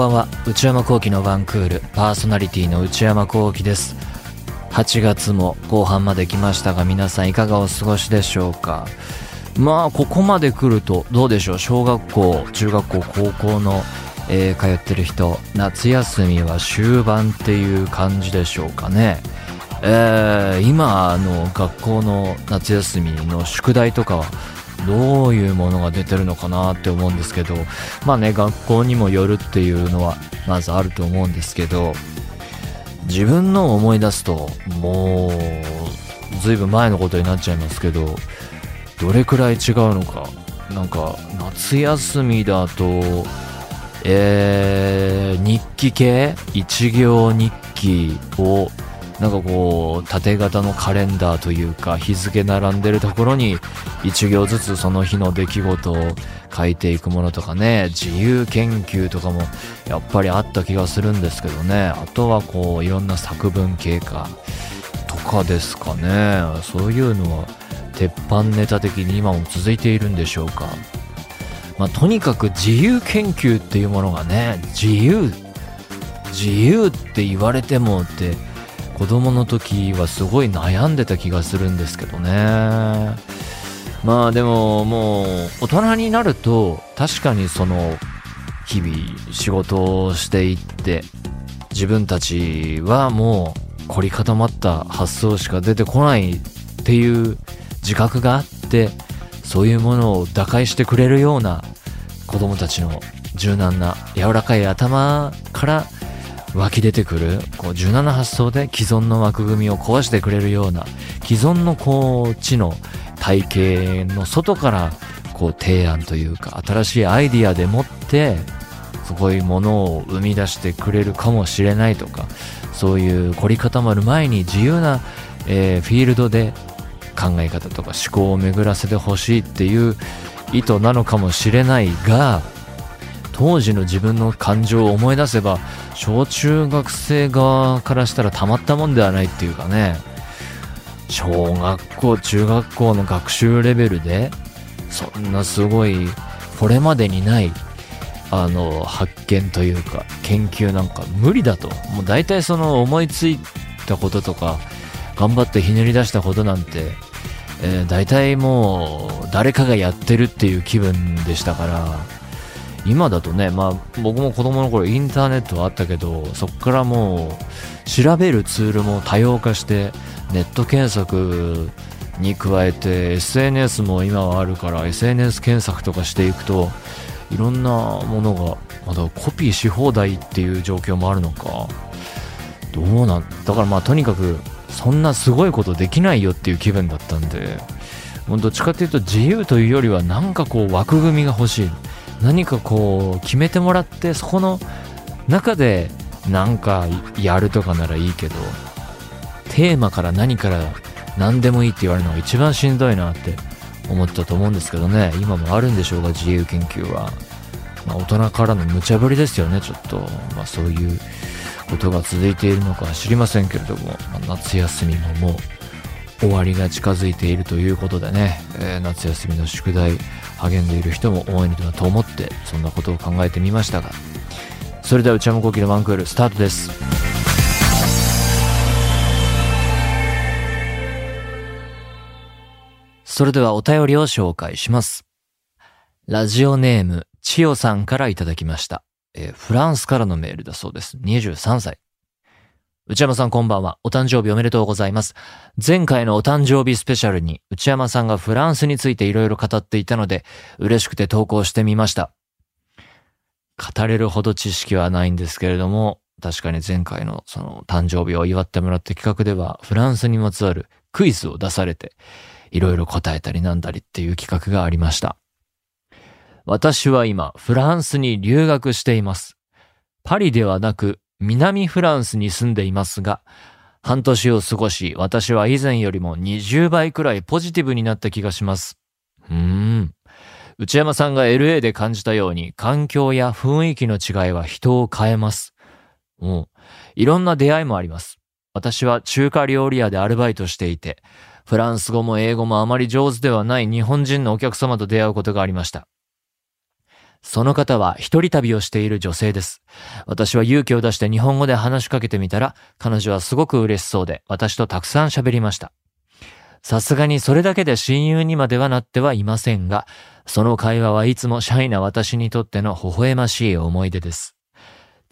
ばんは。内山聖輝のワンクール。パーソナリティの内山聖輝です。8月も後半まで来ましたが皆さんいかがお過ごしでしょうか？まあここまで来るとどうでしょう？小学校中学校高校の、えー、通ってる人夏休みは終盤っていう感じでしょうかね。えー、今の学校の夏休みの宿題とかはどういうものが出てるのかなって思うんですけどまあね学校にもよるっていうのはまずあると思うんですけど自分の思い出すともうずいぶん前のことになっちゃいますけどどれくらい違うのか。なんか夏休みだとえー、日記系？一行日記をなんかこう縦型のカレンダーというか日付並んでるところに1行ずつその日の出来事を書いていくものとかね自由研究とかもやっぱりあった気がするんですけどね。あとはこういろんな作文経過とかですかね。そういうのは鉄板ネタ的に今も続いているんでしょうか。まあ、とにかく自由研究っていうものがね自由自由って言われてもって子供の時はすごい悩んでた気がするんですけどね。まあでももう大人になると確かにその日々仕事をしていって自分たちはもう凝り固まった発想しか出てこないっていう自覚があってそういうものを打開してくれるような子供たちの柔軟な柔らかい頭から湧き出てくるこう柔軟な発想で既存の枠組みを壊してくれるような既存のこう知の体系の外からこう提案というか新しいアイディアでもってそういものを生み出してくれるかもしれないとかそういう凝り固まる前に自由な、えー、フィールドで考え方とか思考を巡らせてほしいっていう意図なのかもしれないが当時の自分の感情を思い出せば小中学生側からしたらたまったもんではないっていうかね。小学校中学校の学習レベルでそんなすごいこれまでにないあの発見というか研究なんか無理だと。もう大体その思いついたこととか頑張ってひねり出したことなんて、えー、大体もう誰かがやってるっていう気分でしたから。今だとね、まあ、僕も子供の頃インターネットはあったけどそこからもう調べるツールも多様化してネット検索に加えて SNS も今はあるから SNS 検索とかしていくといろんなものがまだコピーし放題っていう状況もあるのかどうなんだからまあとにかくそんなすごいことできないよっていう気分だったんでどっちかっていうと自由というよりはなんかこう枠組みが欲しい。何かこう決めてもらってそこの中でなんかやるとかならいいけどテーマから何から何でもいいって言われるのが一番しんどいなって思ったと思うんですけどね。今もあるんでしょうが自由研究は、まあ、大人からの無茶ぶりですよねちょっと、まあ、そういうことが続いているのか知りませんけれども、まあ、夏休みももう終わりが近づいているということでね、えー、夏休みの宿題励んでいる人も多いのだと思ってそんなことを考えてみましたがそれでは内山昂輝のワンクールスタートです。それではお便りを紹介します。ラジオネーム千代さんからいただきました、えー、フランスからのメールだそうです。23歳。内山さんこんばんは。お誕生日おめでとうございます。前回のお誕生日スペシャルに内山さんがフランスについていろいろ語っていたので、嬉しくて投稿してみました。語れるほど知識はないんですけれども、確かに前回のその誕生日を祝ってもらった企画では、フランスにまつわるクイズを出されて、いろいろ答えたりなんだりっていう企画がありました。私は今、フランスに留学しています。パリではなく、南フランスに住んでいますが、半年を過ごし、私は以前よりも20倍くらいポジティブになった気がします。うーん。内山さんが LA で感じたように、環境や雰囲気の違いは人を変えます。うん。いろんな出会いもあります。私は中華料理屋でアルバイトしていて、フランス語も英語もあまり上手ではない日本人のお客様と出会うことがありました。その方は一人旅をしている女性です。私は勇気を出して日本語で話しかけてみたら、彼女はすごく嬉しそうで、私とたくさん喋りました。さすがにそれだけで親友にまではなってはいませんが、その会話はいつもシャイな私にとっての微笑ましい思い出です。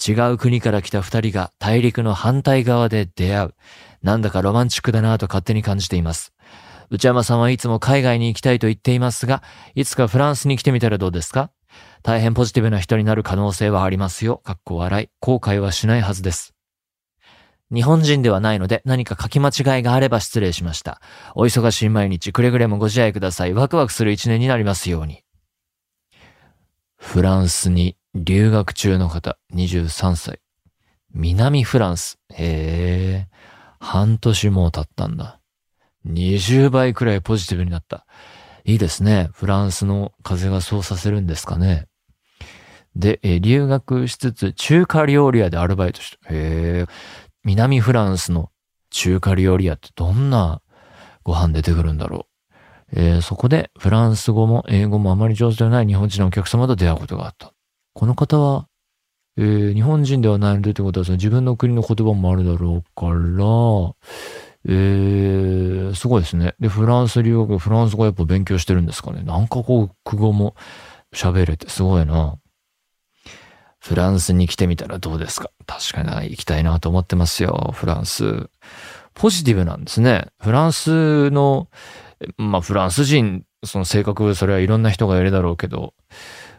違う国から来た二人が大陸の反対側で出会う。なんだかロマンチックだなぁと勝手に感じています。内山さんはいつも海外に行きたいと言っていますが、いつかフランスに来てみたらどうですか？大変ポジティブな人になる可能性はありますよ。かっこ笑い。後悔はしないはずです。日本人ではないので何か書き間違いがあれば失礼しました。お忙しい毎日くれぐれもご自愛ください。ワクワクする一年になりますように。フランスに留学中の方、23歳。南フランス。へえ。半年も経ったんだ。20倍くらいポジティブになった。いいですね。フランスの風がそうさせるんですかね。で、え留学しつつ中華料理屋でアルバイトした。へえ。南フランスの中華料理屋ってどんなご飯出てくるんだろう。えー、そこでフランス語も英語もあまり上手ではない日本人のお客様と出会うことがあった。この方は、えー、日本人ではないのでってことはその自分の国の言葉もあるだろうから、えー、すごいですね。で、フランス留学、フランス語やっぱ勉強してるんですかね。なんかこう、句語も喋れてすごいな。フランスに来てみたらどうですか？確かに行きたいなと思ってますよ、フランス。ポジティブなんですね。フランスの、まあフランス人、その性格、それはいろんな人がいるだろうけど、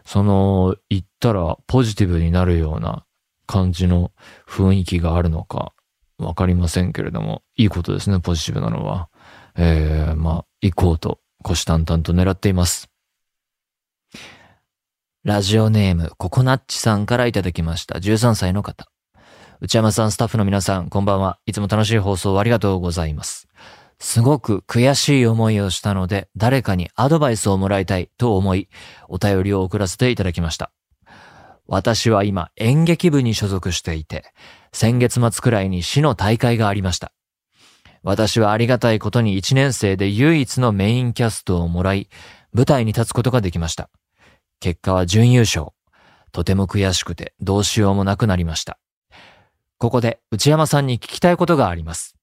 その、行ったらポジティブになるような感じの雰囲気があるのか、わかりませんけれども、いいことですね、ポジティブなのは。えー、まあ、行こうと、虎視眈々と狙っています。ラジオネーム、ココナッチさんからいただきました。13歳の方。内山さん、スタッフの皆さん、こんばんは。いつも楽しい放送ありがとうございます。すごく悔しい思いをしたので、誰かにアドバイスをもらいたいと思い、お便りを送らせていただきました。私は今、演劇部に所属していて、先月末くらいに市の大会がありました。私はありがたいことに1年生で唯一のメインキャストをもらい、舞台に立つことができました。結果は準優勝。とても悔しくてどうしようもなくなりました。ここで内山さんに聞きたいことがあります。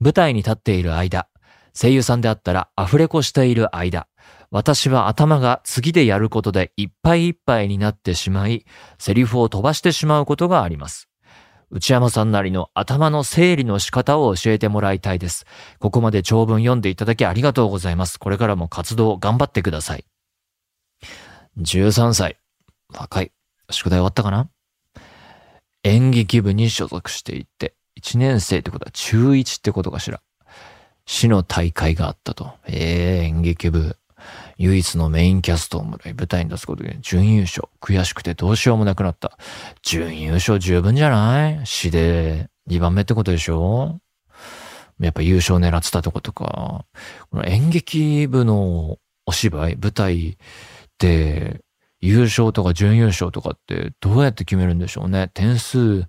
舞台に立っている間、声優さんであったらアフレコしている間、私は頭が次でやることでいっぱいいっぱいになってしまい、セリフを飛ばしてしまうことがあります。内山さんなりの頭の整理の仕方を教えてもらいたいです。ここまで長文読んでいただきありがとうございます。これからも活動を頑張ってください。13歳。若い。宿題終わったかな？演劇部に所属していて、1年生ってことは中1ってことかしら。市の大会があったと。ええー、演劇部。唯一のメインキャストをもらい舞台に出すことで準優勝。悔しくてどうしようもなくなった。準優勝十分じゃない？市で2番目ってことでしょ？やっぱ優勝狙ってたってことか。この演劇部のお芝居、舞台で、優勝とか準優勝とかってどうやって決めるんでしょうね？点数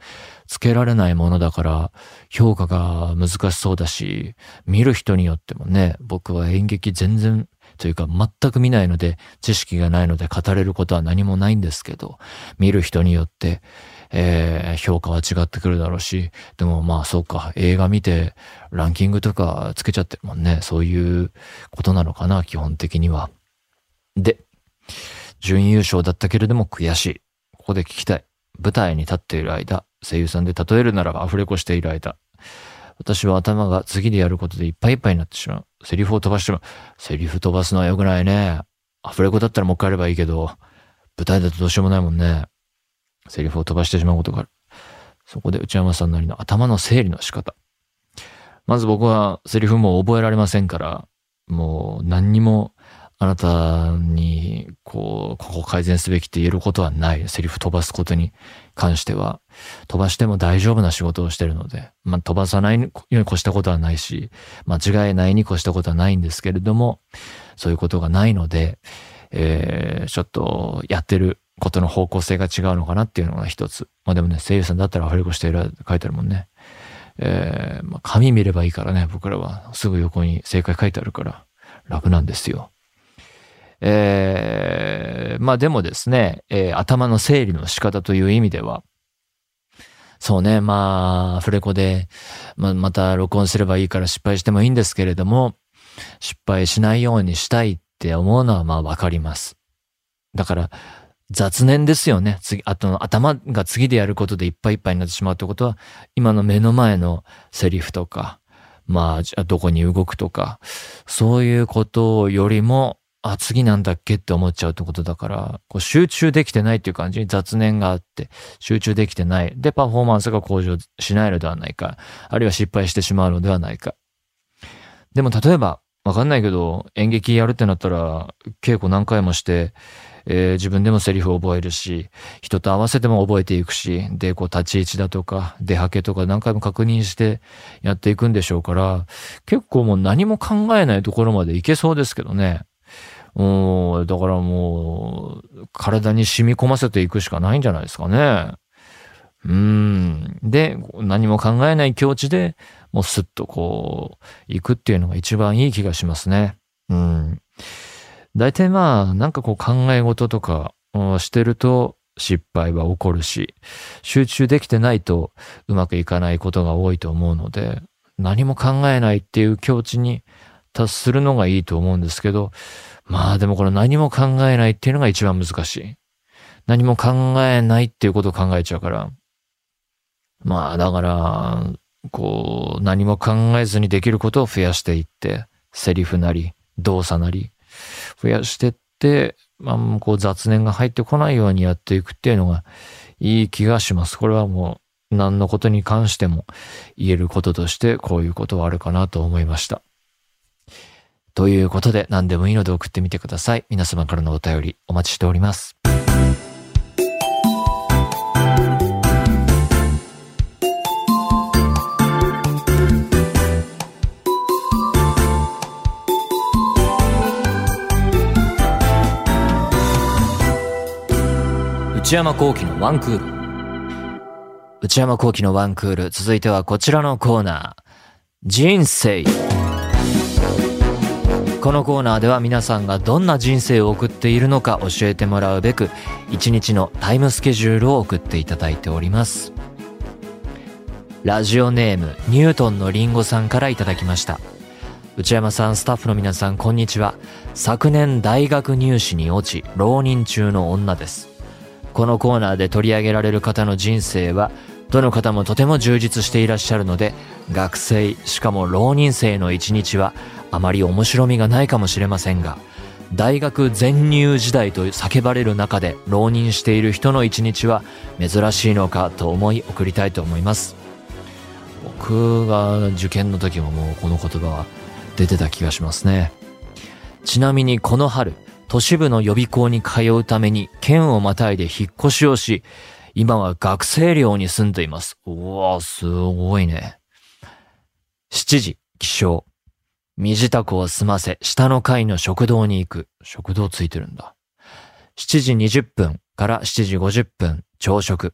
つけられないものだから評価が難しそうだし、見る人によってもね、僕は演劇全然というか全く見ないので知識がないので語れることは何もないんですけど、見る人によって、えー、評価は違ってくるだろうし、でもまあそうか、映画見てランキングとかつけちゃってるもんね。そういうことなのかな、基本的には。で、準優勝だったけれども悔しい。ここで聞きたい。舞台に立っている間、声優さんで例えるならばアフレコしている間、私は頭が次でやることでいっぱいいっぱいになってしまう。セリフを飛ばしても、セリフ飛ばすのは良くないね。アフレコだったらもう一回やればいいけど、舞台だとどうしようもないもんね。セリフを飛ばしてしまうことがある。そこで内山さんなりの頭の整理の仕方。まず僕はセリフも覚えられませんから、もう何にもあなたに、こう、ここ改善すべきって言えることはない。セリフ飛ばすことに関しては。飛ばしても大丈夫な仕事をしてるので、まあ、飛ばさないように越したことはないし、間違いないに越したことはないんですけれども、そういうことがないので、えー、ちょっとやってることの方向性が違うのかなっていうのが一つ。まあでもね、声優さんだったらアフレコしてる書いてあるもんね。えー、まあ、紙見ればいいからね、僕らは。すぐ横に正解書いてあるから楽なんですよ。えー、まあでもですね、えー、頭の整理の仕方という意味では、そうね、まあ、フレコで、まあ、また録音すればいいから失敗してもいいんですけれども、失敗しないようにしたいって思うのはまあわかります。だから、雑念ですよね。次、あと、頭が次でやることでいっぱいいっぱいになってしまうってことは、今の目の前のセリフとか、ま、あどこに動くとか、そういうことよりも、あ、次なんだっけって思っちゃうってことだから、こう集中できてないっていう感じ？に雑念があって、集中できてない。で、パフォーマンスが向上しないのではないか。あるいは失敗してしまうのではないか。でも例えば、わかんないけど、演劇やるってなったら、稽古何回もして、えー、自分でもセリフを覚えるし、人と合わせても覚えていくし、で、こう立ち位置だとか、出はけとか何回も確認してやっていくんでしょうから、結構もう何も考えないところまでいけそうですけどね。うん、だからもう、体に染み込ませていくしかないんじゃないですかね。うん。で、何も考えない境地で、もうスッとこう、行くっていうのが一番いい気がしますね。うん。大体まあ、なんかこう考え事とかしてると失敗は起こるし、集中できてないとうまくいかないことが多いと思うので、何も考えないっていう境地に達するのがいいと思うんですけど、まあでもこの何も考えないっていうのが一番難しい。何も考えないっていうことを考えちゃうから。まあだから、こう、何も考えずにできることを増やしていって、セリフなり、動作なり、増やしてって、まあ、こう雑念が入ってこないようにやっていくっていうのがいい気がします。これはもう何のことに関しても言えることとしてこういうことはあるかなと思いました。ということで何でもいいので送ってみてください。皆様からのお便りお待ちしております。内山幸喜のワンクール。内山幸喜のワンクール。続いてはこちらのコーナー。人生。このコーナーでは皆さんがどんな人生を送っているのか教えてもらうべく、一日のタイムスケジュールを送っていただいております。ラジオネーム、ニュートンのリンゴさんからいただきました。内山さん、スタッフの皆さん、こんにちは。昨年大学入試に落ち、浪人中の女です。このコーナーで取り上げられる方の人生は、どの方もとても充実していらっしゃるので、学生、しかも浪人生の一日は、あまり面白みがないかもしれませんが、大学全入時代と叫ばれる中で浪人している人の一日は珍しいのかと思い送りたいと思います。僕が受験の時ももうこの言葉は出てた気がしますね。ちなみにこの春、都市部の予備校に通うために県をまたいで引っ越しをし、今は学生寮に住んでいます。うわすごいね。7時、起床。身支度を済ませ、下の階の食堂に行く。食堂ついてるんだ。7時20分から7時50分、朝食。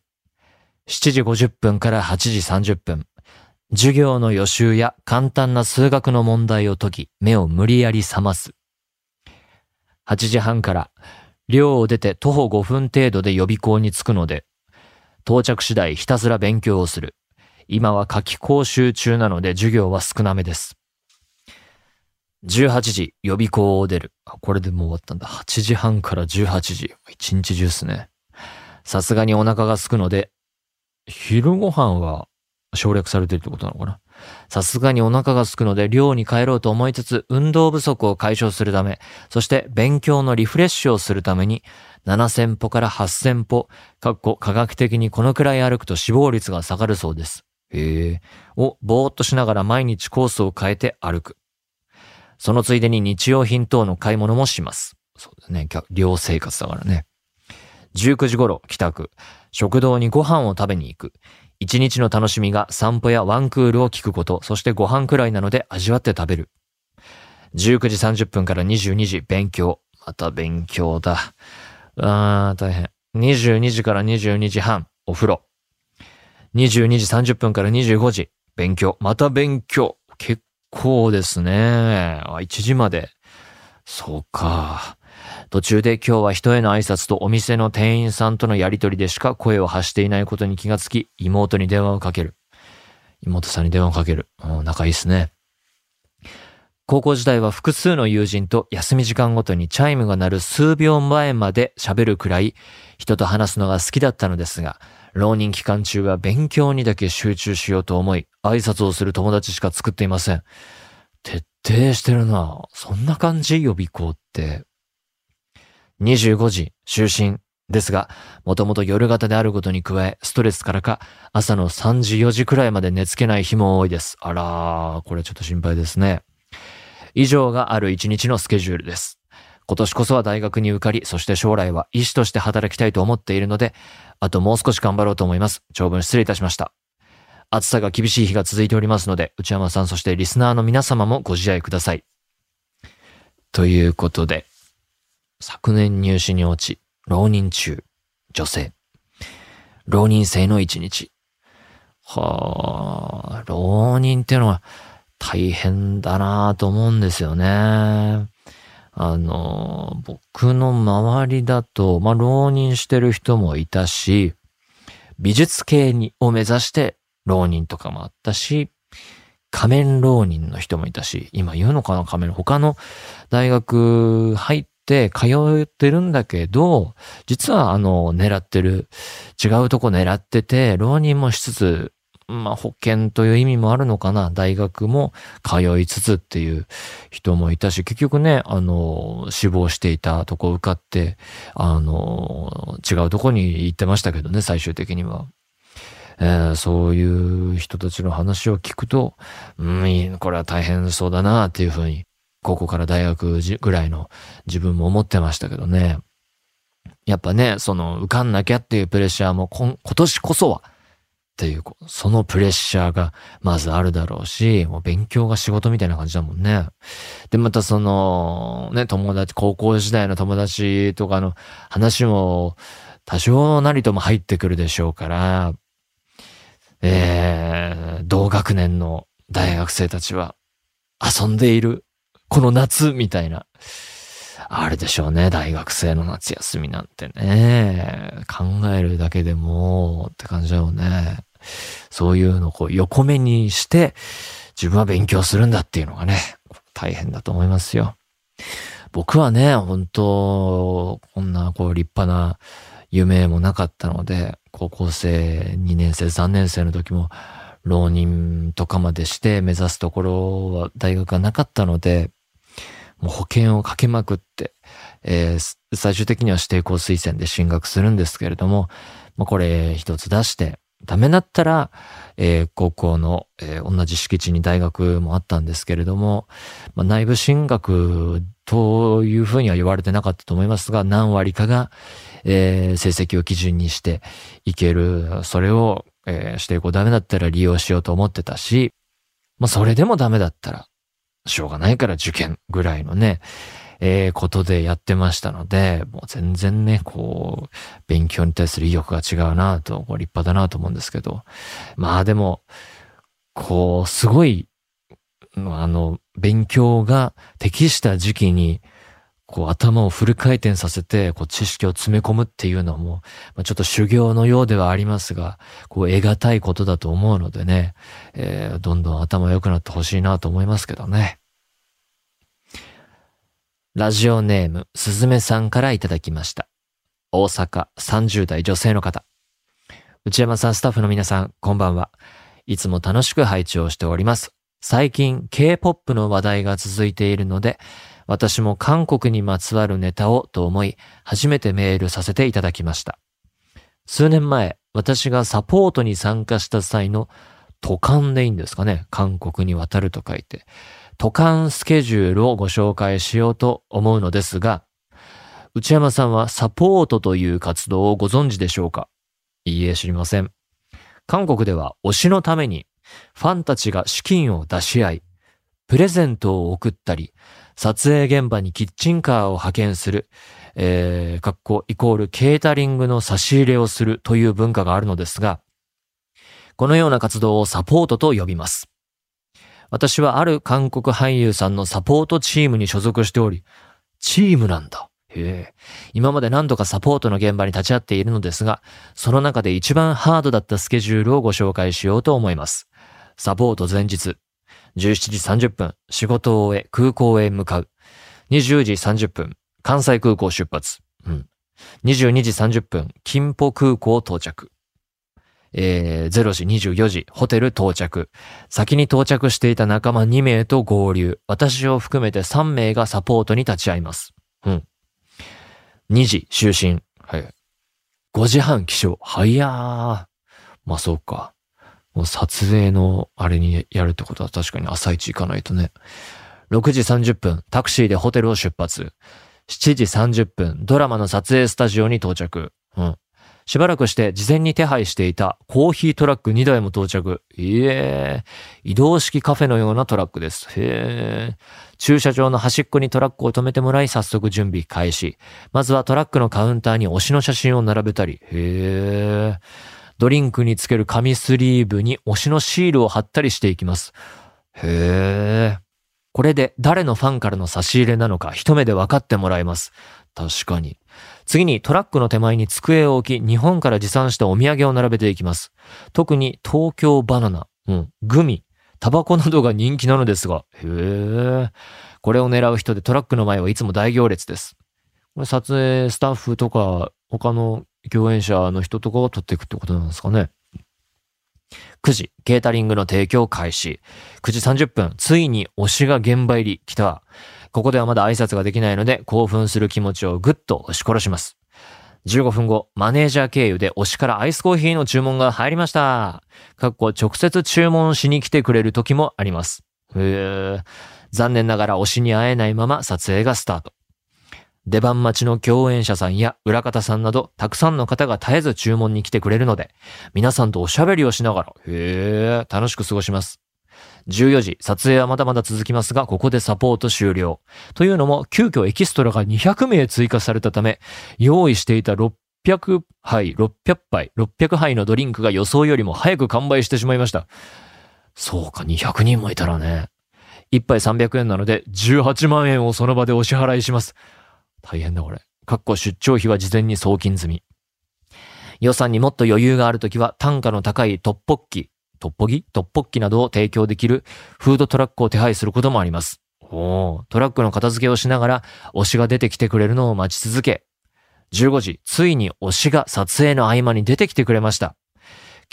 7時50分から8時30分。授業の予習や簡単な数学の問題を解き、目を無理やり覚ます。8時半から寮を出て徒歩5分程度で予備校に着くので、到着次第ひたすら勉強をする。今は夏季講習中なので授業は少なめです。18時予備校を出る。あこれでもう終わったんだ。8時半から18時。一日中っすね。さすがにお腹が空くので、昼ご飯は省略されてるってことなのかなさすがにお腹が空くので寮に帰ろうと思いつつ、運動不足を解消するため、そして勉強のリフレッシュをするために、7000歩から8000歩、かっこ科学的にこのくらい歩くと死亡率が下がるそうです。へえ。をぼーっとしながら毎日コースを変えて歩く。そのついでに日用品等の買い物もします。そうだね。寮生活だからね。19時頃帰宅。食堂にご飯を食べに行く。一日の楽しみが散歩やワンクールを聞くこと、そしてご飯くらいなので味わって食べる。19時30分から22時勉強。また勉強だ。あー、大変。22時から22時半、お風呂。22時30分から25時、勉強。また勉強。結構ですね。あ1時まで。そうか。途中で今日は人への挨拶とお店の店員さんとのやりとりでしか声を発していないことに気がつき、妹に電話をかける。妹さんに電話をかける。仲いいっすね。高校時代は複数の友人と休み時間ごとにチャイムが鳴る数秒前まで喋るくらい人と話すのが好きだったのですが、浪人期間中は勉強にだけ集中しようと思い、挨拶をする友達しか作っていません。徹底してるな。そんな感じ予備校って。25時、就寝。ですが、もともと夜型であることに加え、ストレスからか、朝の3時4時くらいまで寝つけない日も多いです。あらー、これちょっと心配ですね。以上がある一日のスケジュールです。今年こそは大学に受かり、そして将来は医師として働きたいと思っているので、あともう少し頑張ろうと思います。長文失礼いたしました。暑さが厳しい日が続いておりますので、内山さんそしてリスナーの皆様もご自愛ください。ということで、昨年入試に落ち、浪人中、女性。浪人生の一日。はあ、浪人っていうのは、大変だなと思うんですよね。あの、僕の周りだと、まあ、浪人してる人もいたし、美術系にを目指して浪人とかもあったし、仮面浪人の人もいたし、今言うのかな仮面、他の大学入って通ってるんだけど、実はあの、狙ってる、違うとこ狙ってて、浪人もしつつ、まあ、保険という意味もあるのかな。大学も通いつつっていう人もいたし、結局ね、あの、死亡していたとこ受かって、あの、違うとこに行ってましたけどね、最終的には。えー、そういう人たちの話を聞くと、うん、これは大変そうだなっていうふうに、高校から大学ぐらいの自分も思ってましたけどね。やっぱね、その受かんなきゃっていうプレッシャーも今年こそはっていう、そのプレッシャーがまずあるだろうし、もう勉強が仕事みたいな感じだもんね。で、またその、ね、友達、高校時代の友達とかの話も多少なりとも入ってくるでしょうから、えー、同学年の大学生たちは遊んでいる、この夏みたいな。あれでしょうね。大学生の夏休みなんてね。考えるだけでもって感じだよね。そういうのをこう横目にして、自分は勉強するんだっていうのがね、大変だと思いますよ。僕はね、本当こんなこう立派な夢もなかったので、高校生2年生、3年生の時も浪人とかまでして目指すところは大学がなかったので、もう保険をかけまくって、えー、最終的には指定校推薦で進学するんですけれども、まあ、これ一つ出して、ダメだったら、えー、高校の、えー、同じ敷地に大学もあったんですけれども、まあ、内部進学というふうには言われてなかったと思いますが、何割かが、えー、成績を基準にしていける。それを、えー、指定校ダメだったら利用しようと思ってたし、まあ、それでもダメだったら、しょうがないから受験ぐらいのね、えー、ことでやってましたので、もう全然ね、こう、勉強に対する意欲が違うなと、立派だなと思うんですけど、まあでも、こう、すごい、あの、勉強が適した時期に、こう頭をフル回転させて、こう知識を詰め込むっていうのも、まあ、ちょっと修行のようではありますが、こう得難いことだと思うのでね、えー、どんどん頭良くなってほしいなと思いますけどね。ラジオネーム、すずめさんからいただきました。大阪30代女性の方。内山さん、スタッフの皆さん、こんばんは。いつも楽しく配置をしております。最近、K-POP の話題が続いているので、私も韓国にまつわるネタをと思い、初めてメールさせていただきました。数年前、私がサポートに参加した際の渡韓でいいんですかね。韓国に渡ると書いて。渡韓スケジュールをご紹介しようと思うのですが、内山さんはサポートという活動をご存知でしょうか？いいえ、知りません。韓国では推しのためにファンたちが資金を出し合い、プレゼントを送ったり、撮影現場にキッチンカーを派遣する、えー、格好イコールケータリングの差し入れをするという文化があるのですが、このような活動をサポートと呼びます。私はある韓国俳優さんのサポートチームに所属しており、チームなんだ。へえ。今まで何度かサポートの現場に立ち会っているのですが、その中で一番ハードだったスケジュールをご紹介しようと思います。サポート前日、17時30分、仕事を終え空港へ向かう。20時30分、関西空港出発。うん。22時30分、金浦空港到着。えー、0時24時、ホテル到着。先に到着していた仲間2名と合流。私を含めて3名がサポートに立ち会います。うん。2時、就寝。はい。5時半起床。早ー。まあそうか。もう撮影のあれにやるってことは確かに朝一行かないとね。6時30分、タクシーでホテルを出発。7時30分、ドラマの撮影スタジオに到着。うん。しばらくして事前に手配していたコーヒートラック2台も到着。いえ移動式カフェのようなトラックです。へえ。駐車場の端っこにトラックを止めてもらい早速準備開始。まずはトラックのカウンターに推しの写真を並べたり。へえ。ドリンクにつける紙スリーブに推しのシールを貼ったりしていきます。へえ。これで誰のファンからの差し入れなのか一目で分かってもらえます。確かに。次にトラックの手前に机を置き、日本から持参したお土産を並べていきます。特に東京バナナ、うん、グミ、タバコなどが人気なのですが、へえ。これを狙う人でトラックの前はいつも大行列です。これ撮影スタッフとか他の共演者の人とかが撮っていくってことなんですかね。9時、ケータリングの提供開始。9時30分、ついに推しが現場入り来た。ここではまだ挨拶ができないので、興奮する気持ちをぐっと押し殺します。15分後、マネージャー経由で推しからアイスコーヒーの注文が入りました。かっこ直接注文しに来てくれる時もあります。残念ながら推しに会えないまま撮影がスタート。出番待ちの共演者さんや裏方さんなど、たくさんの方が絶えず注文に来てくれるので、皆さんとおしゃべりをしながら、へー楽しく過ごします。14時、撮影はまだまだ続きますが、ここでサポート終了。というのも、急遽エキストラが200名追加されたため、用意していた600杯、600杯、600杯のドリンクが予想よりも早く完売してしまいました。そうか、200人もいたらね。1杯300円なので、18万円をその場でお支払いします。大変だこれ。かっこ出張費は事前に送金済み。予算にもっと余裕があるときは単価の高いトッポッキ、トッポギ？トッポッキなどを提供できるフードトラックを手配することもあります。おトラックの片付けをしながら推しが出てきてくれるのを待ち続け、15時、ついに推しが撮影の合間に出てきてくれました。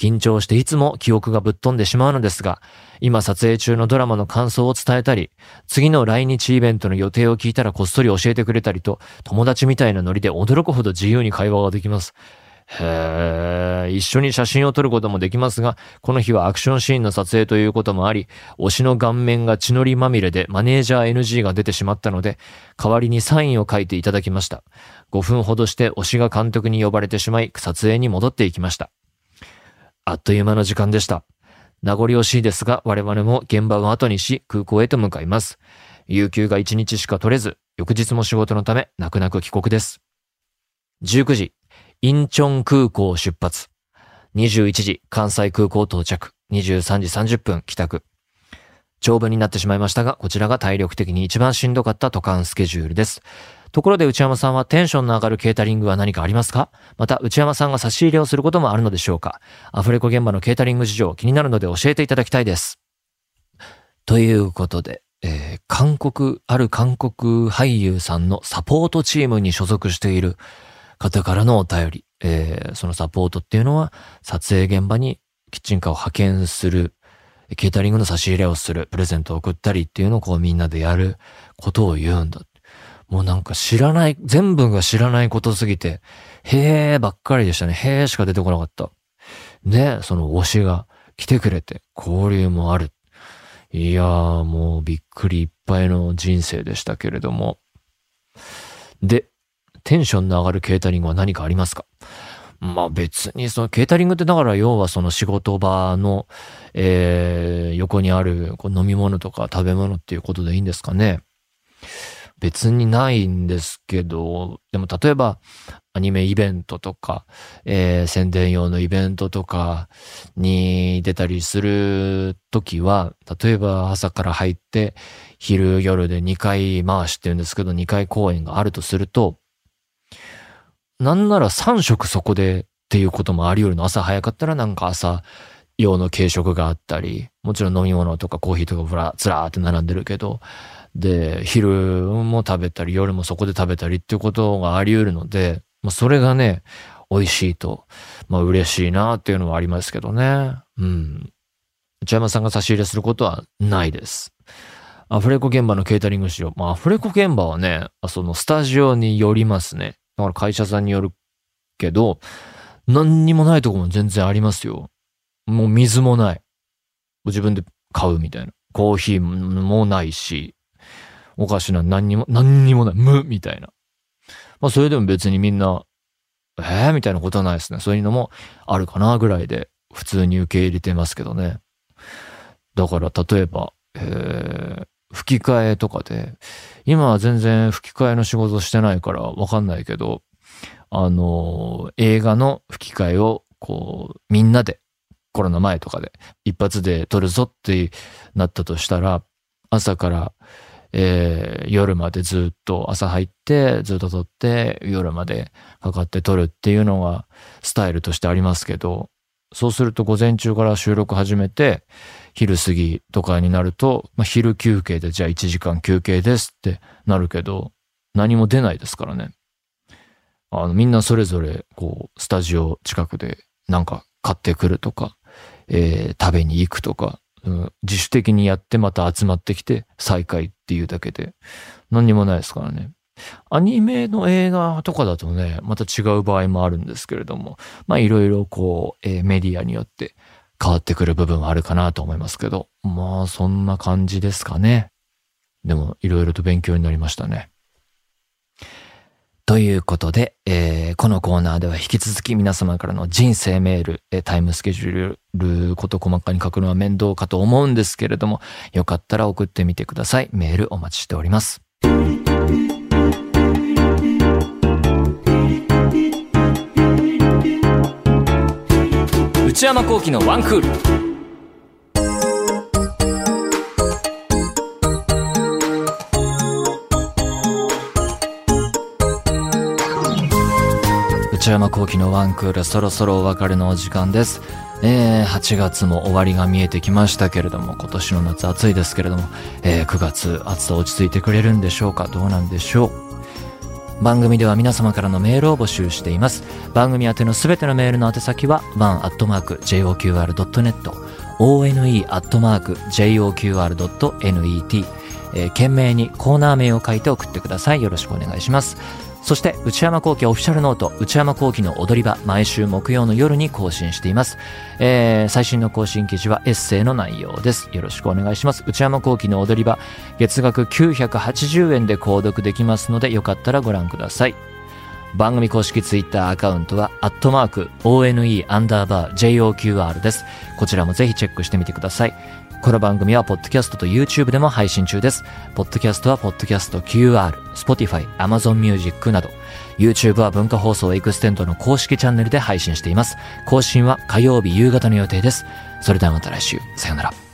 緊張していつも記憶がぶっ飛んでしまうのですが、今撮影中のドラマの感想を伝えたり、次の来日イベントの予定を聞いたらこっそり教えてくれたりと、友達みたいなノリで驚くほど自由に会話ができます。へえ、一緒に写真を撮ることもできますが、この日はアクションシーンの撮影ということもあり、推しの顔面が血のりまみれでマネージャー NG が出てしまったので、代わりにサインを書いていただきました。5分ほどして推しが監督に呼ばれてしまい、撮影に戻っていきました。あっという間の時間でした。名残惜しいですが、我々も現場を後にし、空港へと向かいます。有給が1日しか取れず、翌日も仕事のため、泣く泣く帰国です。19時、インチョン空港出発。21時、関西空港到着。23時30分帰宅。長文になってしまいましたが、こちらが体力的に一番しんどかった渡韓スケジュールです。ところで内山さんはテンションの上がるケータリングは何かありますか？また内山さんが差し入れをすることもあるのでしょうか？アフレコ現場のケータリング事情気になるので教えていただきたいです。ということで、えー、韓国、ある韓国俳優さんのサポートチームに所属している方からのお便り、えー、そのサポートっていうのは、撮影現場にキッチンカーを派遣する、ケータリングの差し入れをする、プレゼントを送ったりっていうのをこうみんなでやることを言うんだ。もうなんか知らない、全部が知らないことすぎて、へーばっかりでしたね。へーしか出てこなかった。で、その推しが来てくれて、交流もある。いやーもうびっくりいっぱいの人生でしたけれども。で、テンションの上がるケータリングは何かありますか？まあ別にそのケータリングってだから要はその仕事場の、えー、横にあるこう飲み物とか食べ物っていうことでいいんですかね。別にないんですけど、でも例えばアニメイベントとか、えー、宣伝用のイベントとかに出たりするときは、例えば朝から入って昼夜で2回回しって言うんですけど、2回公演があるとすると、なんなら3食そこでっていうこともあり得るの。朝早かったらなんか朝用の軽食があったり、もちろん飲み物とかコーヒーとかぶら、ずらーって並んでるけど、で、昼も食べたり、夜もそこで食べたりっていうことがあり得るので、まあ、それがね、美味しいと、まあ嬉しいなっていうのはありますけどね。うん。内山さんが差し入れすることはないです。アフレコ現場のケータリングしよう。まあアフレコ現場はね、そのスタジオによりますね。だから会社さんによるけど、何にもないとこも全然ありますよ。もう水もない。自分で買うみたいな。コーヒーもないし、お菓子な何にも、何にもない。無みたいな。まあそれでも別にみんな、えー、みたいなことはないですね。そういうのもあるかなぐらいで普通に受け入れてますけどね。だから例えば、えー、吹き替えとかで、今は全然吹き替えの仕事してないからわかんないけど、あの、映画の吹き替えを、こう、みんなで、コロナ前とかで、一発で撮るぞってなったとしたら、朝から、えー、夜までずっと朝入ってずっと撮って夜までかかって撮るっていうのがスタイルとしてありますけど、そうすると午前中から収録始めて昼過ぎとかになると、まあ、昼休憩でじゃあ1時間休憩ですってなるけど何も出ないですからね。あの、みんなそれぞれ、こう、スタジオ近くでなんか買ってくるとか、えー、食べに行くとか、自主的にやってまた集まってきて再会っていうだけで、何にもないですからね。アニメの映画とかだとね、また違う場合もあるんですけれども、まあいろいろこう、えー、メディアによって変わってくる部分はあるかなと思いますけど、まあそんな感じですかね。でもいろいろと勉強になりましたね。ということで、えー、このコーナーでは引き続き皆様からの人生メール、タイムスケジュールこと細かに書くのは面倒かと思うんですけれども、よかったら送ってみてください。メールお待ちしております。内山幸喜のワンクール。内山幸喜のワンクール、そろそろお別れのお時間です。えー、8月も終わりが見えてきましたけれども、今年の夏暑いですけれども、えー、9月暑さ落ち着いてくれるんでしょうか？どうなんでしょう？番組では皆様からのメールを募集しています。番組宛てのすべてのメールの宛先は、one.joqr.net、one.joqr.net、えー、懸命にコーナー名を書いて送ってください。よろしくお願いします。そして内山幸喜オフィシャルノート内山幸喜の踊り場毎週木曜の夜に更新しています、えー、最新の更新記事はエッセイの内容ですよろしくお願いします内山幸喜の踊り場月額980円で購読できますのでよかったらご覧ください番組公式ツイッターアカウントは、アットマーク、ONE アンダーバー JOQR です。こちらもぜひチェックしてみてください。この番組はポッドキャストと YouTube でも配信中です。ポッドキャストはポッドキャスト QR、Spotify、Amazon Music など、YouTube は文化放送エクステンドの公式チャンネルで配信しています。更新は火曜日夕方の予定です。それではまた来週。さよなら。